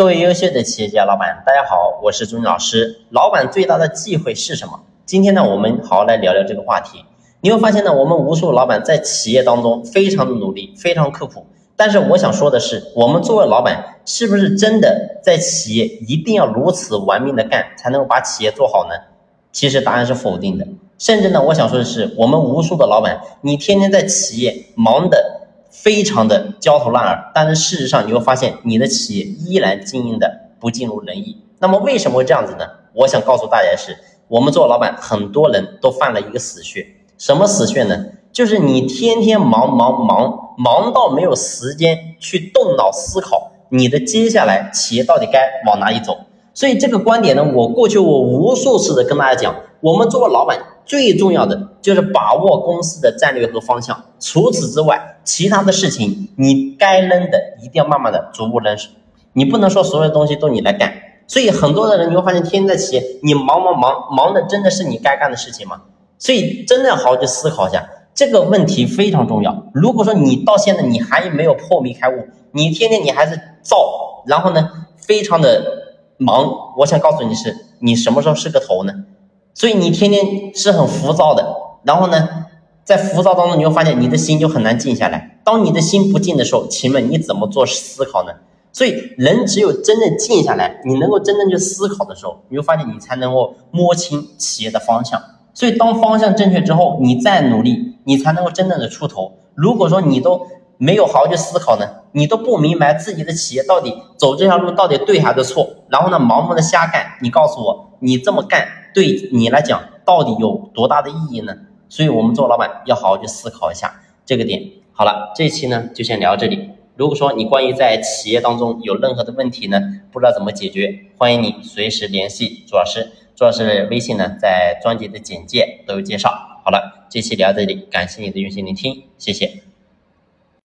各位优秀的企业家老板，大家好，我是朱军老师。老板最大的忌讳是什么？今天呢，我们好好来聊聊这个话题。你会发现呢，我们无数老板在企业当中非常的努力，非常刻苦。但是我想说的是，我们作为老板，是不是真的在企业一定要如此玩命的干，才能够把企业做好呢？其实答案是否定的。甚至呢，我想说的是，我们无数的老板，你天天在企业忙的。非常的焦头烂额，但是事实上你会发现你的企业依然经营的不尽如人意。那么为什么会这样子呢？我想告诉大家的是，我们做老板很多人都犯了一个死穴，什么死穴呢？就是你天天忙忙忙忙到没有时间去动脑思考你的接下来企业到底该往哪里走。所以这个观点呢，我过去我无数次的跟大家讲，我们做老板最重要的就是把握公司的战略和方向。除此之外，其他的事情你该扔的一定要慢慢的逐步扔，你不能说所有的东西都你来干。所以很多的人你会发现，天天在企业，你忙忙忙忙的真的是你该干的事情吗？所以真的要好好去思考一下这个问题非常重要。如果说你到现在你还没有破迷开悟，你天天你还是造，然后呢，非常的。忙，我想告诉你是，你什么时候是个头呢？所以你天天是很浮躁的，然后呢，在浮躁当中，你会发现你的心就很难静下来。当你的心不静的时候，请问你怎么做思考呢？所以人只有真正静下来，你能够真正去思考的时候，你会发现你才能够摸清企业的方向。所以当方向正确之后，你再努力，你才能够真正的出头。如果说你都没有好好去思考呢，你都不明白自己的企业到底走这条路到底对还是错，然后呢盲目的瞎干，你告诉我你这么干对你来讲到底有多大的意义呢？所以我们做老板要好好去思考一下这个点。好了，这期呢就先聊到这里。如果说你关于在企业当中有任何的问题呢，不知道怎么解决，欢迎你随时联系朱老师，朱老师的微信呢在专辑的简介都有介绍。好了，这期聊到这里，感谢你的用心聆听，谢谢。